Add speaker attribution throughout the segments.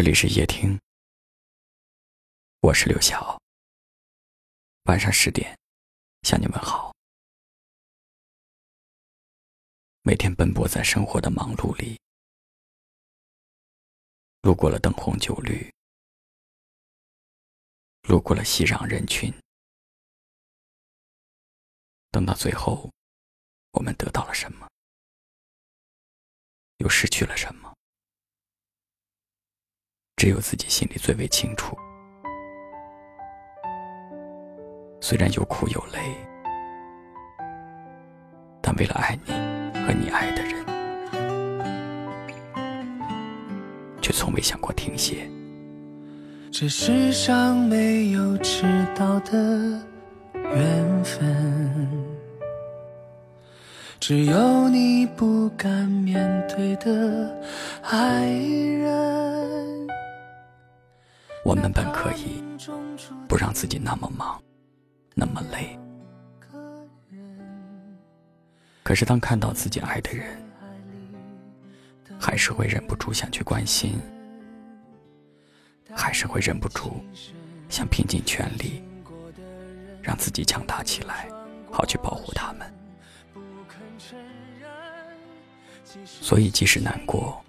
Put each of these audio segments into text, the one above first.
Speaker 1: 这里是夜听，我是刘晓。晚上十点，向你问好。每天奔波在生活的忙碌里，路过了灯红酒绿，路过了熙攘人群，等到最后，我们得到了什么，又失去了什么？只有自己心里最为清楚。虽然有苦有累，但为了爱你和你爱的人，却从未想过停歇。
Speaker 2: 这世上没有迟到的缘分，只有你不敢面对的爱人。
Speaker 1: 我们本可以不让自己那么忙，那么累，可是当看到自己爱的人，还是会忍不住想去关心，还是会忍不住想拼尽全力让自己强大起来，好去保护他们。所以，即使难过，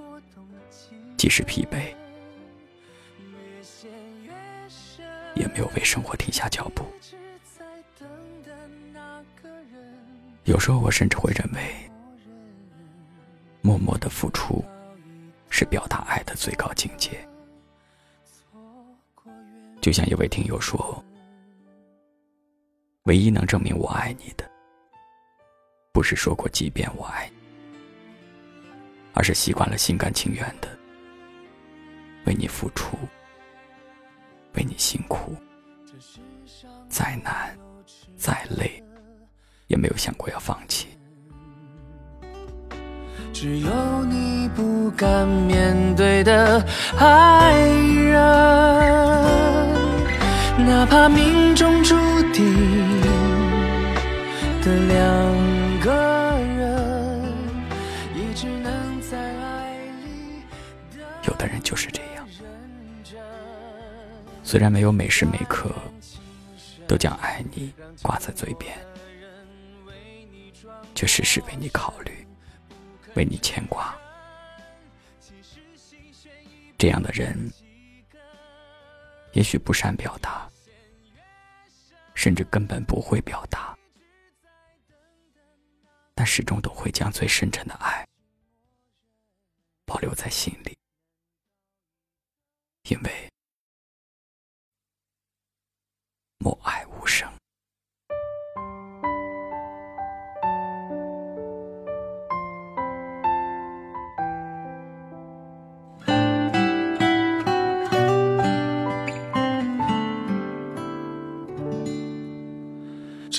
Speaker 1: 即使疲惫。也没有为生活停下脚步。有时候，我甚至会认为，默默的付出是表达爱的最高境界。就像一位听友说：“唯一能证明我爱你的，不是说过即便我爱你，而是习惯了心甘情愿的为你付出。”辛苦，再难再累，也没有想过要放弃。
Speaker 2: 只有你不敢面对的爱人，哪怕命中注定的两个人，也只能在爱里。
Speaker 1: 有的人就是这样。虽然没有每时每刻都将爱你挂在嘴边，却时时为你考虑，为你牵挂。这样的人，也许不善表达，甚至根本不会表达，但始终都会将最深沉的爱保留在心里，因为。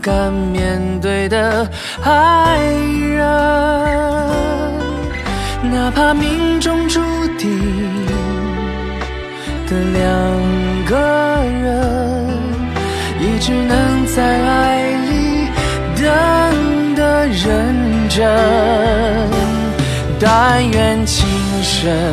Speaker 2: 敢面对的爱人。哪怕命中注定的两个人，也只能在爱里等的认真。但愿情深，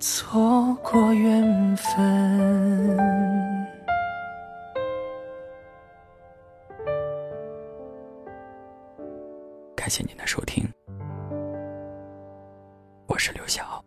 Speaker 2: 错过缘分？
Speaker 1: 感谢您的收听，我是刘晓。